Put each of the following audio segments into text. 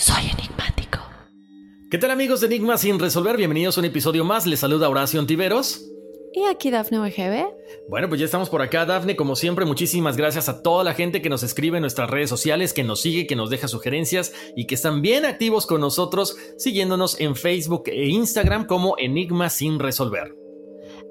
Soy enigmático. ¿Qué tal amigos de Enigma sin resolver? Bienvenidos a un episodio más. Les saluda Horacio Antiveros. Y aquí Dafne OGB. Bueno, pues ya estamos por acá, Dafne. Como siempre, muchísimas gracias a toda la gente que nos escribe en nuestras redes sociales, que nos sigue, que nos deja sugerencias y que están bien activos con nosotros, siguiéndonos en Facebook e Instagram como Enigma sin resolver.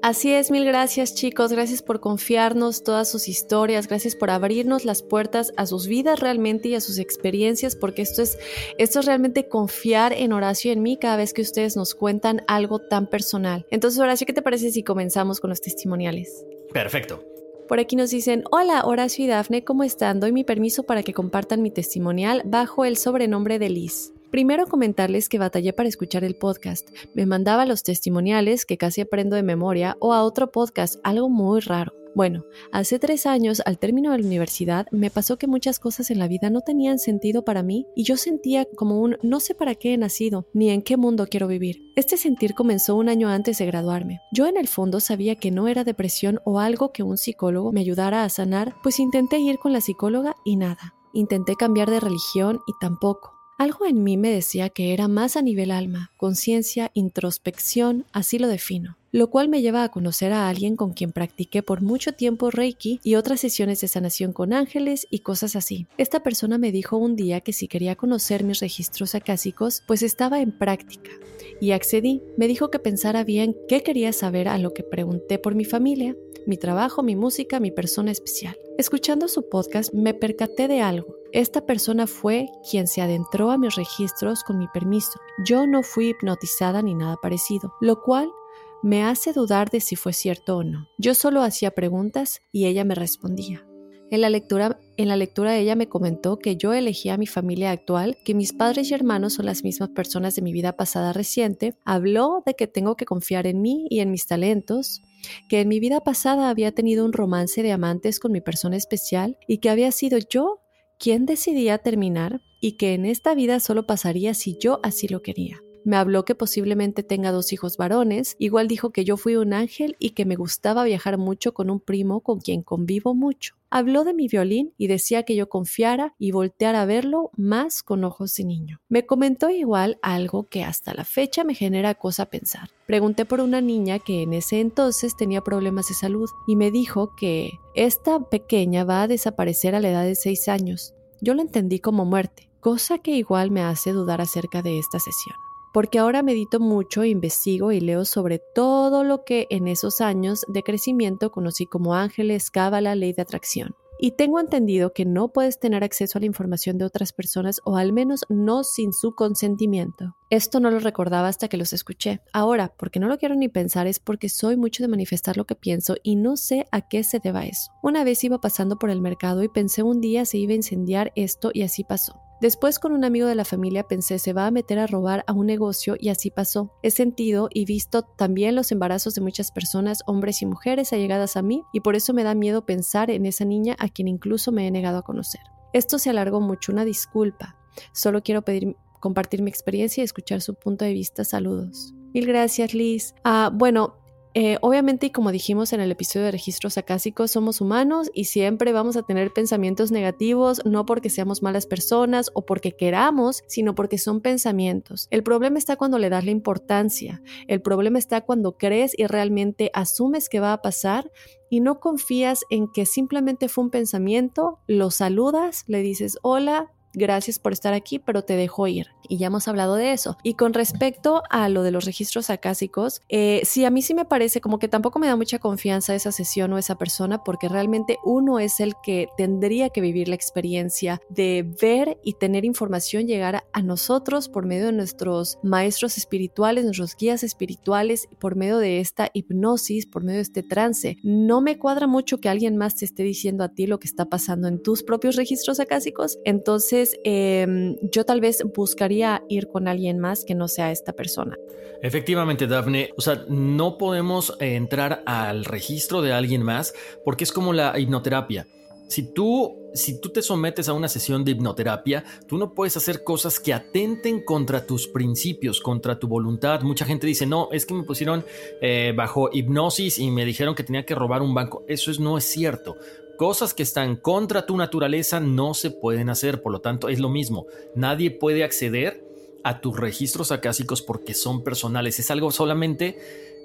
Así es, mil gracias chicos, gracias por confiarnos todas sus historias, gracias por abrirnos las puertas a sus vidas realmente y a sus experiencias, porque esto es, esto es realmente confiar en Horacio y en mí cada vez que ustedes nos cuentan algo tan personal. Entonces, Horacio, ¿qué te parece si comenzamos con los testimoniales? Perfecto. Por aquí nos dicen, hola Horacio y Dafne, ¿cómo están? Doy mi permiso para que compartan mi testimonial bajo el sobrenombre de Liz. Primero comentarles que batallé para escuchar el podcast. Me mandaba los testimoniales que casi aprendo de memoria o a otro podcast, algo muy raro. Bueno, hace tres años, al término de la universidad, me pasó que muchas cosas en la vida no tenían sentido para mí y yo sentía como un no sé para qué he nacido, ni en qué mundo quiero vivir. Este sentir comenzó un año antes de graduarme. Yo en el fondo sabía que no era depresión o algo que un psicólogo me ayudara a sanar, pues intenté ir con la psicóloga y nada. Intenté cambiar de religión y tampoco. Algo en mí me decía que era más a nivel alma, conciencia, introspección, así lo defino, lo cual me lleva a conocer a alguien con quien practiqué por mucho tiempo Reiki y otras sesiones de sanación con ángeles y cosas así. Esta persona me dijo un día que si quería conocer mis registros acásicos, pues estaba en práctica. Y accedí, me dijo que pensara bien qué quería saber a lo que pregunté por mi familia, mi trabajo, mi música, mi persona especial. Escuchando su podcast me percaté de algo. Esta persona fue quien se adentró a mis registros con mi permiso. Yo no fui hipnotizada ni nada parecido, lo cual me hace dudar de si fue cierto o no. Yo solo hacía preguntas y ella me respondía. En la lectura, en la lectura ella me comentó que yo elegí a mi familia actual, que mis padres y hermanos son las mismas personas de mi vida pasada reciente. Habló de que tengo que confiar en mí y en mis talentos, que en mi vida pasada había tenido un romance de amantes con mi persona especial y que había sido yo quien decidía terminar y que en esta vida solo pasaría si yo así lo quería. Me habló que posiblemente tenga dos hijos varones, igual dijo que yo fui un ángel y que me gustaba viajar mucho con un primo con quien convivo mucho. Habló de mi violín y decía que yo confiara y volteara a verlo más con ojos de niño. Me comentó igual algo que hasta la fecha me genera cosa pensar. Pregunté por una niña que en ese entonces tenía problemas de salud y me dijo que esta pequeña va a desaparecer a la edad de 6 años. Yo lo entendí como muerte, cosa que igual me hace dudar acerca de esta sesión porque ahora medito mucho, investigo y leo sobre todo lo que en esos años de crecimiento conocí como ángeles, cábala, ley de atracción. Y tengo entendido que no puedes tener acceso a la información de otras personas o al menos no sin su consentimiento. Esto no lo recordaba hasta que los escuché. Ahora, porque no lo quiero ni pensar, es porque soy mucho de manifestar lo que pienso y no sé a qué se deba eso. Una vez iba pasando por el mercado y pensé un día se iba a incendiar esto y así pasó. Después con un amigo de la familia pensé se va a meter a robar a un negocio y así pasó. He sentido y visto también los embarazos de muchas personas, hombres y mujeres allegadas a mí y por eso me da miedo pensar en esa niña a quien incluso me he negado a conocer. Esto se alargó mucho, una disculpa. Solo quiero compartir mi experiencia y escuchar su punto de vista. Saludos. Mil gracias, Liz. Ah, bueno, eh, obviamente, y como dijimos en el episodio de registros acásicos, somos humanos y siempre vamos a tener pensamientos negativos, no porque seamos malas personas o porque queramos, sino porque son pensamientos. El problema está cuando le das la importancia. El problema está cuando crees y realmente asumes que va a pasar y no confías en que simplemente fue un pensamiento, lo saludas, le dices hola, gracias por estar aquí, pero te dejo ir. Y ya hemos hablado de eso. Y con respecto a lo de los registros acásicos, eh, sí, a mí sí me parece como que tampoco me da mucha confianza esa sesión o esa persona, porque realmente uno es el que tendría que vivir la experiencia de ver y tener información llegar a nosotros por medio de nuestros maestros espirituales, nuestros guías espirituales, por medio de esta hipnosis, por medio de este trance. No me cuadra mucho que alguien más te esté diciendo a ti lo que está pasando en tus propios registros acásicos. Entonces, Em, yo tal vez buscaría ir con alguien más que no sea esta persona. Efectivamente, Daphne, o sea, no podemos entrar al registro de alguien más porque es como la hipnoterapia. Si tú, si tú te sometes a una sesión de hipnoterapia, tú no puedes hacer cosas que atenten contra tus principios, contra tu voluntad. Mucha gente dice, no, es que me pusieron eh, bajo hipnosis y me dijeron que tenía que robar un banco. Eso es, no es cierto. Cosas que están contra tu naturaleza no se pueden hacer, por lo tanto es lo mismo. Nadie puede acceder a tus registros acásicos porque son personales. Es algo solamente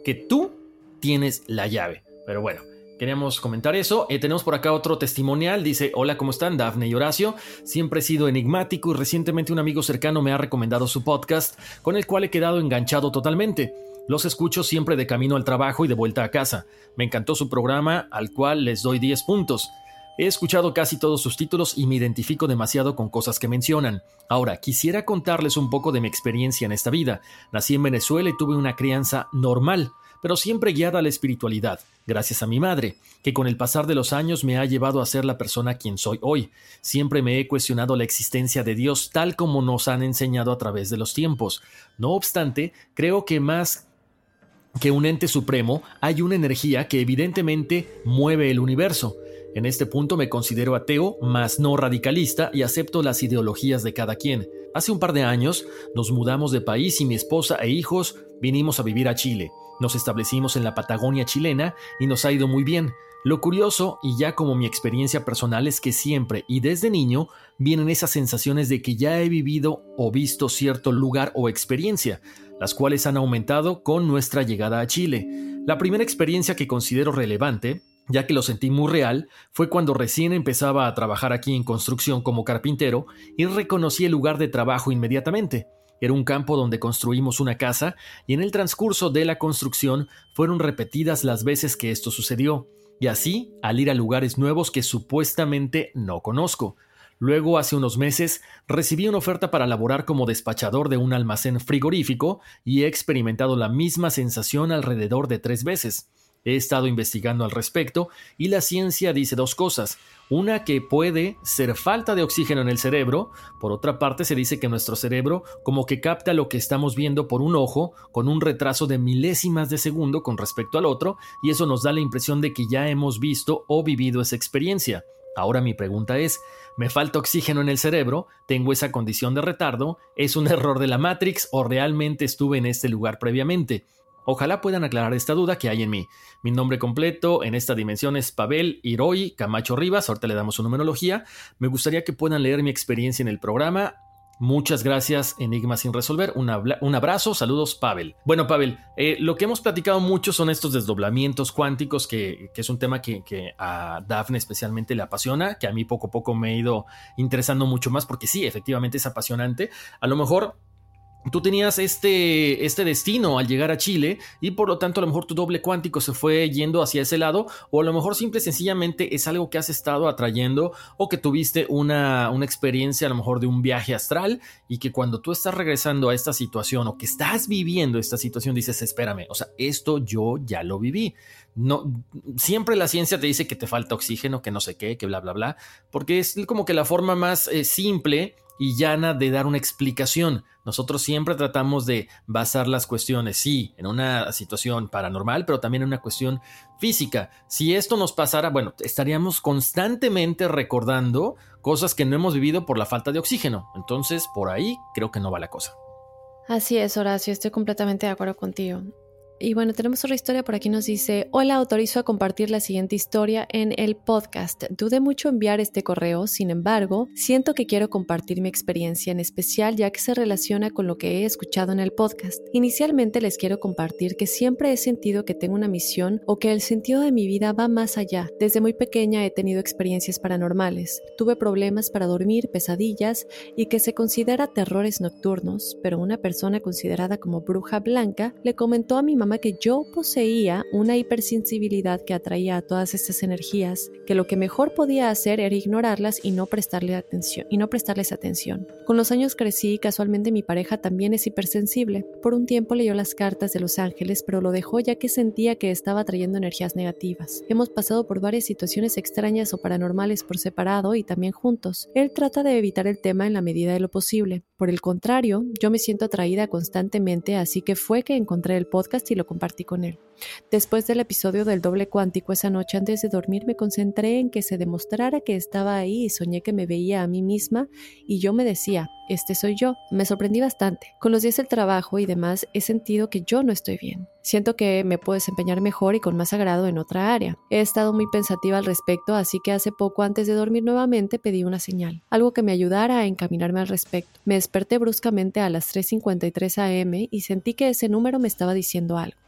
que tú tienes la llave. Pero bueno, Queríamos comentar eso. Eh, tenemos por acá otro testimonial. Dice, hola, ¿cómo están? Dafne y Horacio. Siempre he sido enigmático y recientemente un amigo cercano me ha recomendado su podcast, con el cual he quedado enganchado totalmente. Los escucho siempre de camino al trabajo y de vuelta a casa. Me encantó su programa, al cual les doy 10 puntos. He escuchado casi todos sus títulos y me identifico demasiado con cosas que mencionan. Ahora, quisiera contarles un poco de mi experiencia en esta vida. Nací en Venezuela y tuve una crianza normal, pero siempre guiada a la espiritualidad, gracias a mi madre, que con el pasar de los años me ha llevado a ser la persona quien soy hoy. Siempre me he cuestionado la existencia de Dios tal como nos han enseñado a través de los tiempos. No obstante, creo que más que un ente supremo, hay una energía que evidentemente mueve el universo. En este punto me considero ateo, mas no radicalista, y acepto las ideologías de cada quien. Hace un par de años nos mudamos de país y mi esposa e hijos vinimos a vivir a Chile. Nos establecimos en la Patagonia chilena y nos ha ido muy bien. Lo curioso, y ya como mi experiencia personal, es que siempre y desde niño vienen esas sensaciones de que ya he vivido o visto cierto lugar o experiencia las cuales han aumentado con nuestra llegada a Chile. La primera experiencia que considero relevante, ya que lo sentí muy real, fue cuando recién empezaba a trabajar aquí en construcción como carpintero y reconocí el lugar de trabajo inmediatamente. Era un campo donde construimos una casa y en el transcurso de la construcción fueron repetidas las veces que esto sucedió, y así al ir a lugares nuevos que supuestamente no conozco. Luego, hace unos meses, recibí una oferta para laborar como despachador de un almacén frigorífico y he experimentado la misma sensación alrededor de tres veces. He estado investigando al respecto y la ciencia dice dos cosas. Una que puede ser falta de oxígeno en el cerebro, por otra parte se dice que nuestro cerebro como que capta lo que estamos viendo por un ojo con un retraso de milésimas de segundo con respecto al otro y eso nos da la impresión de que ya hemos visto o vivido esa experiencia. Ahora mi pregunta es, ¿me falta oxígeno en el cerebro? ¿Tengo esa condición de retardo? ¿Es un error de la Matrix o realmente estuve en este lugar previamente? Ojalá puedan aclarar esta duda que hay en mí. Mi nombre completo en esta dimensión es Pavel Hiroi Camacho Rivas, ahorita le damos su numerología. Me gustaría que puedan leer mi experiencia en el programa Muchas gracias, Enigma sin resolver. Un, abrazo, saludos, Pavel. Bueno, Pavel, eh, lo que hemos platicado mucho son estos desdoblamientos cuánticos, que, es un tema que, a Daphne especialmente le apasiona, que a mí poco a poco me he ido interesando mucho más, porque sí, efectivamente es apasionante. A lo mejor tú tenías este, este destino al llegar a Chile y por lo tanto a lo mejor tu doble cuántico se fue yendo hacia ese lado o a lo mejor simple y sencillamente es algo que has estado atrayendo o que tuviste una, una experiencia a lo mejor de un viaje astral y que cuando tú estás regresando a esta situación o que estás viviendo esta situación dices espérame, o sea, esto yo ya lo viví. No, siempre la ciencia te dice que te falta oxígeno, que no sé qué, que bla, bla, bla, porque es como que la forma más eh, simple y llana de dar una explicación. Nosotros siempre tratamos de basar las cuestiones, sí, en una situación paranormal, pero también en una cuestión física. Si esto nos pasara, bueno, estaríamos constantemente recordando cosas que no hemos vivido por la falta de oxígeno. Entonces, por ahí creo que no va la cosa. Así es, Horacio, estoy completamente de acuerdo contigo. Y bueno, tenemos otra historia por aquí. Nos dice: Hola, autorizo a compartir la siguiente historia en el podcast. Dudé mucho enviar este correo, sin embargo, siento que quiero compartir mi experiencia en especial ya que se relaciona con lo que he escuchado en el podcast. Inicialmente les quiero compartir que siempre he sentido que tengo una misión o que el sentido de mi vida va más allá. Desde muy pequeña he tenido experiencias paranormales. Tuve problemas para dormir, pesadillas y que se considera terrores nocturnos, pero una persona considerada como bruja blanca le comentó a mi mamá que yo poseía una hipersensibilidad que atraía a todas estas energías, que lo que mejor podía hacer era ignorarlas y no prestarle atención y no prestarles atención. Con los años crecí y casualmente mi pareja también es hipersensible. Por un tiempo leyó las cartas de los ángeles, pero lo dejó ya que sentía que estaba trayendo energías negativas. Hemos pasado por varias situaciones extrañas o paranormales por separado y también juntos. Él trata de evitar el tema en la medida de lo posible. Por el contrario, yo me siento atraída constantemente, así que fue que encontré el podcast lo compartí con él. Después del episodio del doble cuántico esa noche antes de dormir me concentré en que se demostrara que estaba ahí y soñé que me veía a mí misma y yo me decía, este soy yo. Me sorprendí bastante. Con los días del trabajo y demás he sentido que yo no estoy bien. Siento que me puedo desempeñar mejor y con más agrado en otra área. He estado muy pensativa al respecto, así que hace poco antes de dormir nuevamente pedí una señal, algo que me ayudara a encaminarme al respecto. Me desperté bruscamente a las 3.53 am y sentí que ese número me estaba diciendo algo.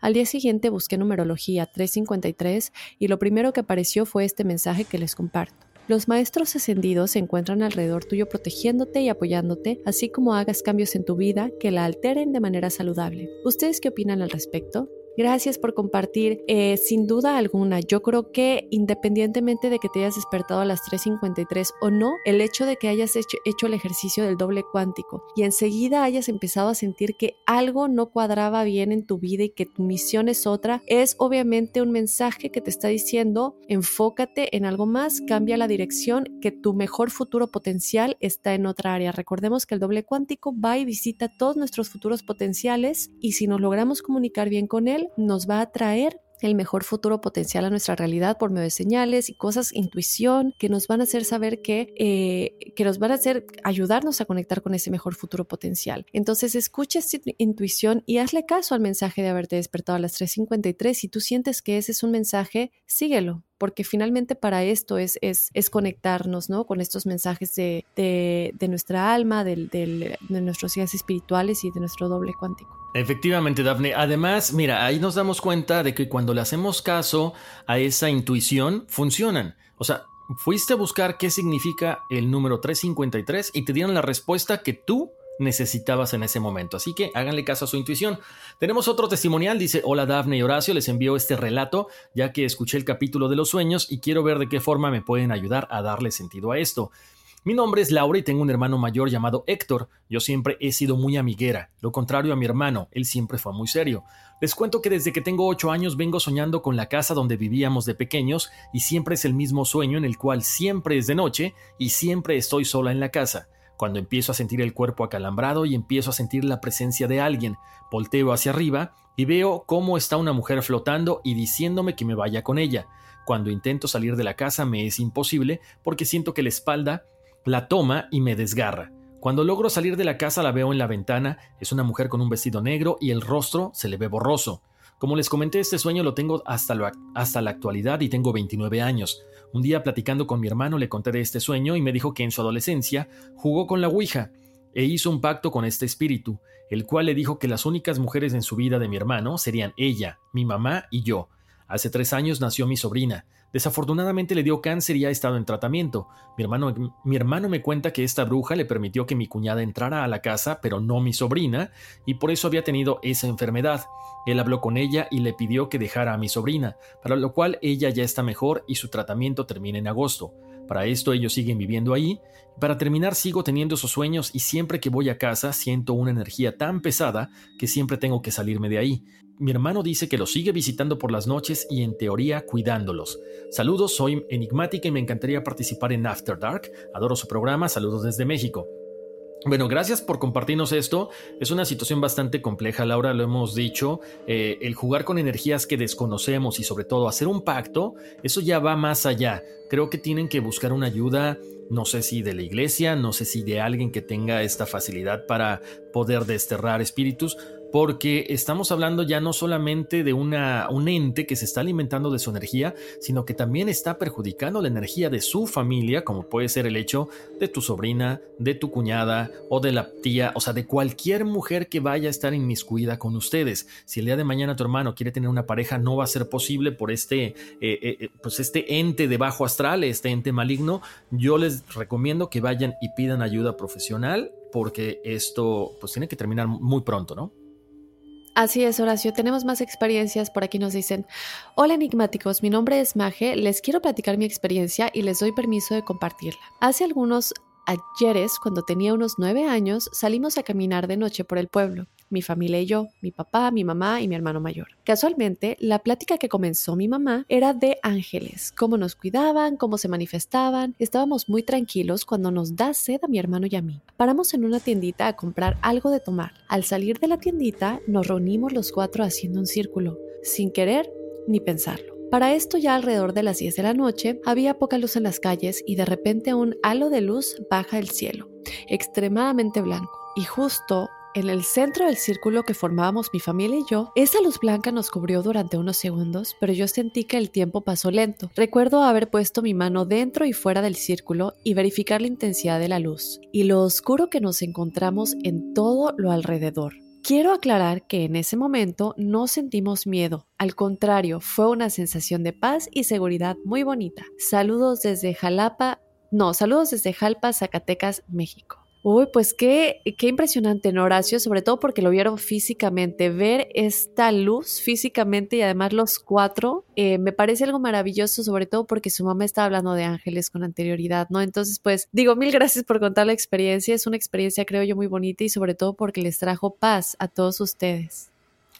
Al día siguiente busqué numerología 353 y lo primero que apareció fue este mensaje que les comparto. Los maestros ascendidos se encuentran alrededor tuyo protegiéndote y apoyándote, así como hagas cambios en tu vida que la alteren de manera saludable. ¿Ustedes qué opinan al respecto? Gracias por compartir. Eh, sin duda alguna, yo creo que independientemente de que te hayas despertado a las 3.53 o no, el hecho de que hayas hecho, hecho el ejercicio del doble cuántico y enseguida hayas empezado a sentir que algo no cuadraba bien en tu vida y que tu misión es otra, es obviamente un mensaje que te está diciendo enfócate en algo más, cambia la dirección, que tu mejor futuro potencial está en otra área. Recordemos que el doble cuántico va y visita todos nuestros futuros potenciales y si nos logramos comunicar bien con él, nos va a traer el mejor futuro potencial a nuestra realidad por medio de señales y cosas, intuición, que nos van a hacer saber que, eh, que nos van a hacer ayudarnos a conectar con ese mejor futuro potencial. Entonces escucha esta intuición y hazle caso al mensaje de haberte despertado a las 3.53. Si tú sientes que ese es un mensaje, síguelo, porque finalmente para esto es, es, es conectarnos ¿no? con estos mensajes de, de, nuestra alma, de, de nuestros días espirituales y de nuestro doble cuántico. Efectivamente, Dafne. Además, mira, ahí nos damos cuenta de que cuando le hacemos caso a esa intuición, funcionan. O sea, fuiste a buscar qué significa el número 353 y te dieron la respuesta que tú necesitabas en ese momento. Así que háganle caso a su intuición. Tenemos otro testimonial, dice, hola Dafne y Horacio, les envío este relato ya que escuché el capítulo de los sueños y quiero ver de qué forma me pueden ayudar a darle sentido a esto. Mi nombre es Laura y tengo un hermano mayor llamado Héctor. Yo siempre he sido muy amiguera, lo contrario a mi hermano, él siempre fue muy serio. Les cuento que desde que tengo 8 años vengo soñando con la casa donde vivíamos de pequeños y siempre es el mismo sueño en el cual siempre es de noche y siempre estoy sola en la casa. Cuando empiezo a sentir el cuerpo acalambrado y empiezo a sentir la presencia de alguien, volteo hacia arriba y veo cómo está una mujer flotando y diciéndome que me vaya con ella. Cuando intento salir de la casa me es imposible porque siento que la espalda la toma y me desgarra. Cuando logro salir de la casa la veo en la ventana, es una mujer con un vestido negro y el rostro se le ve borroso. Como les comenté, este sueño lo tengo hasta, hasta la actualidad y tengo 29 años. Un día platicando con mi hermano le conté de este sueño y me dijo que en su adolescencia jugó con la Ouija e hizo un pacto con este espíritu, el cual le dijo que las únicas mujeres en su vida de mi hermano serían ella, mi mamá y yo. Hace tres años nació mi sobrina. Desafortunadamente le dio cáncer y ha estado en tratamiento. Mi hermano, me cuenta que esta bruja le permitió que mi cuñada entrara a la casa, pero no mi sobrina, y por eso había tenido esa enfermedad. Él habló con ella y le pidió que dejara a mi sobrina, para lo cual ella ya está mejor y su tratamiento termina en agosto. Para esto ellos siguen viviendo ahí. Para terminar sigo teniendo esos sueños y siempre que voy a casa siento una energía tan pesada que siempre tengo que salirme de ahí. Mi hermano dice que los sigue visitando por las noches y en teoría cuidándolos. Saludos, soy enigmática y me encantaría participar en After Dark. Adoro su programa, saludos desde México. Bueno, gracias por compartirnos esto. Es una situación bastante compleja, Laura, lo hemos dicho. Eh, el jugar con energías que desconocemos y sobre todo hacer un pacto, eso ya va más allá. Creo que tienen que buscar una ayuda, no sé si de la iglesia, no sé si de alguien que tenga esta facilidad para poder desterrar espíritus, porque estamos hablando ya no solamente de un ente que se está alimentando de su energía, sino que también está perjudicando la energía de su familia, como puede ser el hecho de tu sobrina, de tu cuñada o de la tía, o sea, de cualquier mujer que vaya a estar inmiscuida con ustedes. Si el día de mañana tu hermano quiere tener una pareja, no va a ser posible por este, eh, eh, eh, pues este ente de bajo astral, este ente maligno. Yo les recomiendo que vayan y pidan ayuda profesional porque esto pues tiene que terminar muy pronto, ¿no? Así es, Horacio. Tenemos más experiencias. Por aquí nos dicen, hola enigmáticos, mi nombre es Maje, les quiero platicar mi experiencia y les doy permiso de compartirla. Hace algunos ayeres, cuando tenía unos nueve años, salimos a caminar de noche por el pueblo mi familia y yo, mi papá, mi mamá y mi hermano mayor. Casualmente, la plática que comenzó mi mamá era de ángeles, cómo nos cuidaban, cómo se manifestaban. Estábamos muy tranquilos cuando nos da sed a mi hermano y a mí. Paramos en una tiendita a comprar algo de tomar. Al salir de la tiendita, nos reunimos los cuatro haciendo un círculo, sin querer ni pensarlo. Para esto ya alrededor de las 10 de la noche había poca luz en las calles y de repente un halo de luz baja el cielo, extremadamente blanco, y justo en el centro del círculo que formábamos mi familia y yo, esa luz blanca nos cubrió durante unos segundos, pero yo sentí que el tiempo pasó lento. Recuerdo haber puesto mi mano dentro y fuera del círculo y verificar la intensidad de la luz y lo oscuro que nos encontramos en todo lo alrededor. Quiero aclarar que en ese momento no sentimos miedo, al contrario, fue una sensación de paz y seguridad muy bonita. Saludos desde Jalapa, no, saludos desde Jalpa, Zacatecas, México. Uy, pues qué, qué impresionante, ¿no, Horacio? Sobre todo porque lo vieron físicamente. Ver esta luz físicamente y además los cuatro, eh, me parece algo maravilloso, sobre todo porque su mamá estaba hablando de ángeles con anterioridad, ¿no? Entonces, pues digo, mil gracias por contar la experiencia. Es una experiencia, creo yo, muy bonita y sobre todo porque les trajo paz a todos ustedes.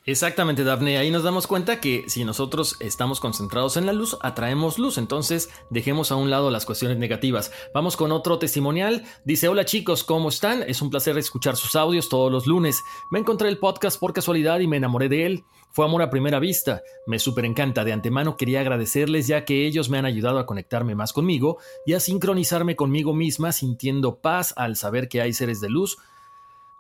Exactamente, Daphne. Ahí nos damos cuenta que si nosotros estamos concentrados en la luz, atraemos luz. Entonces, dejemos a un lado las cuestiones negativas. Vamos con otro testimonial. Dice, hola chicos, ¿cómo están? Es un placer escuchar sus audios todos los lunes. Me encontré el podcast por casualidad y me enamoré de él. Fue amor a primera vista. Me súper encanta. De antemano quería agradecerles ya que ellos me han ayudado a conectarme más conmigo y a sincronizarme conmigo misma sintiendo paz al saber que hay seres de luz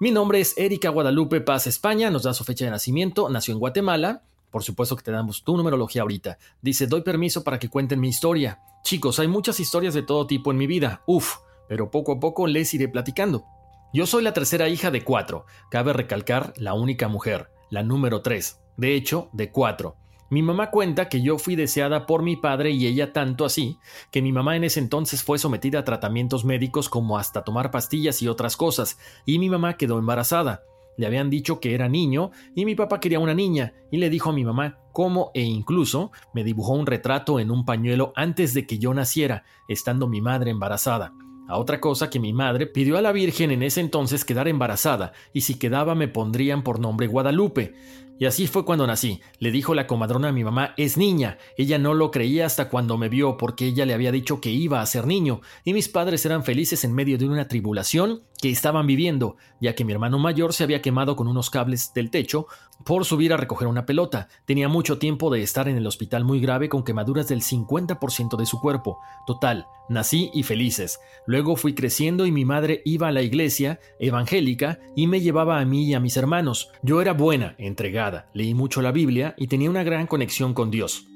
mi nombre es Erika Guadalupe Paz España, nos da su fecha de nacimiento, nació en Guatemala. Por supuesto que te damos tu numerología ahorita. Dice, doy permiso para que cuenten mi historia. Chicos, hay muchas historias de todo tipo en mi vida. Uf, pero poco a poco les iré platicando. Yo soy la tercera hija de cuatro. Cabe recalcar la única mujer, la número tres. De hecho, de cuatro. Mi mamá cuenta que yo fui deseada por mi padre y ella tanto así, que mi mamá en ese entonces fue sometida a tratamientos médicos como hasta tomar pastillas y otras cosas, y mi mamá quedó embarazada. Le habían dicho que era niño y mi papá quería una niña, y le dijo a mi mamá cómo e incluso me dibujó un retrato en un pañuelo antes de que yo naciera, estando mi madre embarazada. A otra cosa que mi madre pidió a la Virgen en ese entonces quedar embarazada, y si quedaba me pondrían por nombre Guadalupe. Y así fue cuando nací. Le dijo la comadrona a mi mamá, es niña. Ella no lo creía hasta cuando me vio porque ella le había dicho que iba a ser niño. Y mis padres eran felices en medio de una tribulación que estaban viviendo, ya que mi hermano mayor se había quemado con unos cables del techo por subir a recoger una pelota. Tenía mucho tiempo de estar en el hospital muy grave con quemaduras del 50% de su cuerpo. Total, nací y felices. Luego fui creciendo y mi madre iba a la iglesia evangélica y me llevaba a mí y a mis hermanos. Yo era buena, entregada, leí mucho la Biblia y tenía una gran conexión con Dios.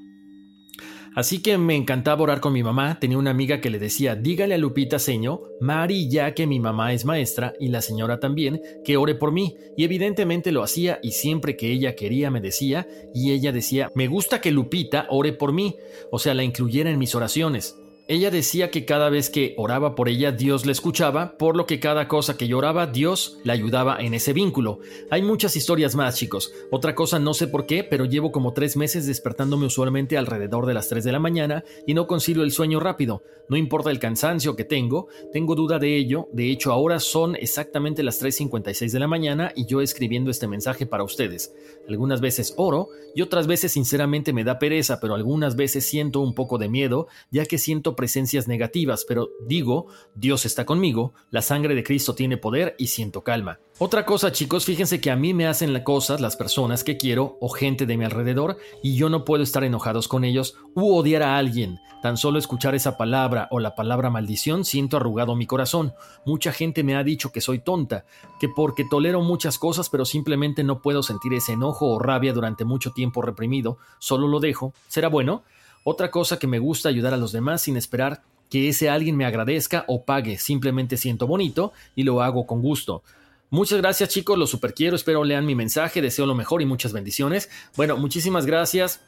Así que me encantaba orar con mi mamá. Tenía una amiga que le decía, dígale a Lupita Seño, Mari, ya que mi mamá es maestra y la señora también, que ore por mí. Y evidentemente lo hacía y siempre que ella quería me decía, y ella decía, me gusta que Lupita ore por mí, o sea, la incluyera en mis oraciones. Ella decía que cada vez que oraba por ella, Dios la escuchaba, por lo que cada cosa que lloraba, Dios la ayudaba en ese vínculo. Hay muchas historias más, chicos. Otra cosa, no sé por qué, pero llevo como tres meses despertándome usualmente alrededor de las 3 de la mañana y no consigo el sueño rápido. No importa el cansancio que tengo, tengo duda de ello. De hecho, ahora son exactamente las 3.56 de la mañana y yo escribiendo este mensaje para ustedes. Algunas veces oro y otras veces sinceramente me da pereza, pero algunas veces siento un poco de miedo, ya que siento presencias negativas, pero digo, Dios está conmigo, la sangre de Cristo tiene poder y siento calma. Otra cosa, chicos, fíjense que a mí me hacen las cosas las personas que quiero o gente de mi alrededor y yo no puedo estar enojados con ellos u odiar a alguien. Tan solo escuchar esa palabra o la palabra maldición siento arrugado mi corazón. Mucha gente me ha dicho que soy tonta, que porque tolero muchas cosas pero simplemente no puedo sentir ese enojo o rabia durante mucho tiempo reprimido, solo lo dejo. ¿Será bueno? Otra cosa que me gusta ayudar a los demás sin esperar que ese alguien me agradezca o pague, simplemente siento bonito y lo hago con gusto. Muchas gracias chicos, los super quiero, espero lean mi mensaje, deseo lo mejor y muchas bendiciones. Bueno, muchísimas gracias.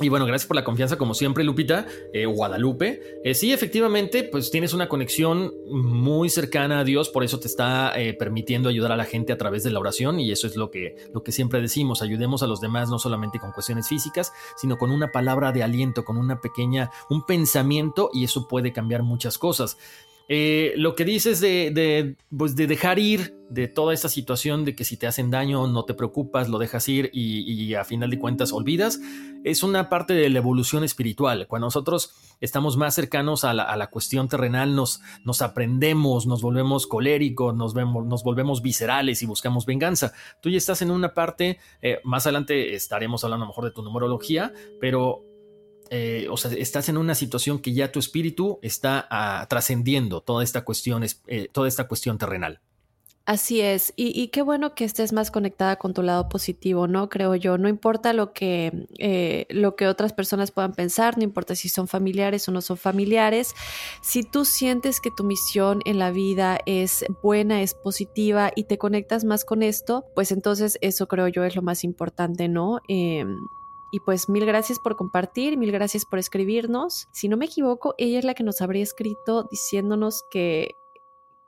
Y bueno, gracias por la confianza como siempre, Lupita, eh, Guadalupe. Eh, sí, efectivamente, pues tienes una conexión muy cercana a Dios, por eso te está eh, permitiendo ayudar a la gente a través de la oración y eso es lo que, lo que siempre decimos, ayudemos a los demás no solamente con cuestiones físicas, sino con una palabra de aliento, con una pequeña, un pensamiento y eso puede cambiar muchas cosas. Eh, lo que dices de, pues de, dejar ir de toda esta situación de que si te hacen daño no te preocupas, lo dejas ir y, a final de cuentas olvidas, es una parte de la evolución espiritual. Cuando nosotros estamos más cercanos a la, cuestión terrenal, nos, nos, aprendemos, nos volvemos coléricos, nos, vemos, nos volvemos viscerales y buscamos venganza. Tú ya estás en una parte, eh, más adelante estaremos hablando a lo mejor de tu numerología, pero eh, o sea, estás en una situación que ya tu espíritu está ah, trascendiendo toda esta cuestión, eh, toda esta cuestión terrenal. Así es, y, qué bueno que estés más conectada con tu lado positivo, ¿no? Creo yo, no importa lo que, eh, lo que otras personas puedan pensar, no importa si son familiares o no son familiares, si tú sientes que tu misión en la vida es buena, es positiva y te conectas más con esto, pues entonces eso creo yo es lo más importante, ¿no? Em, y pues mil gracias por compartir, mil gracias por escribirnos. Si no me equivoco, ella es la que nos habría escrito diciéndonos que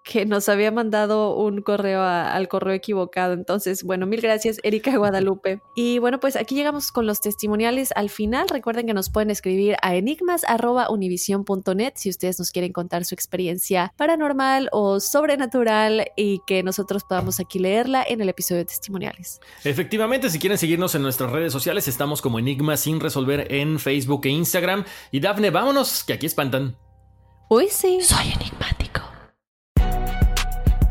que nos había mandado un correo al correo equivocado. Entonces, bueno, mil gracias, Erika Guadalupe. Y bueno, pues aquí llegamos con los testimoniales al final. Recuerden que nos pueden escribir a enigmas.univision.net si ustedes nos quieren contar su experiencia paranormal o sobrenatural y que nosotros podamos aquí leerla en el episodio de testimoniales. Efectivamente, si quieren seguirnos en nuestras redes sociales, estamos como Enigmas sin resolver en Facebook e Instagram. Y Dafne, vámonos, que aquí espantan. Uy, sí. Soy enigmático.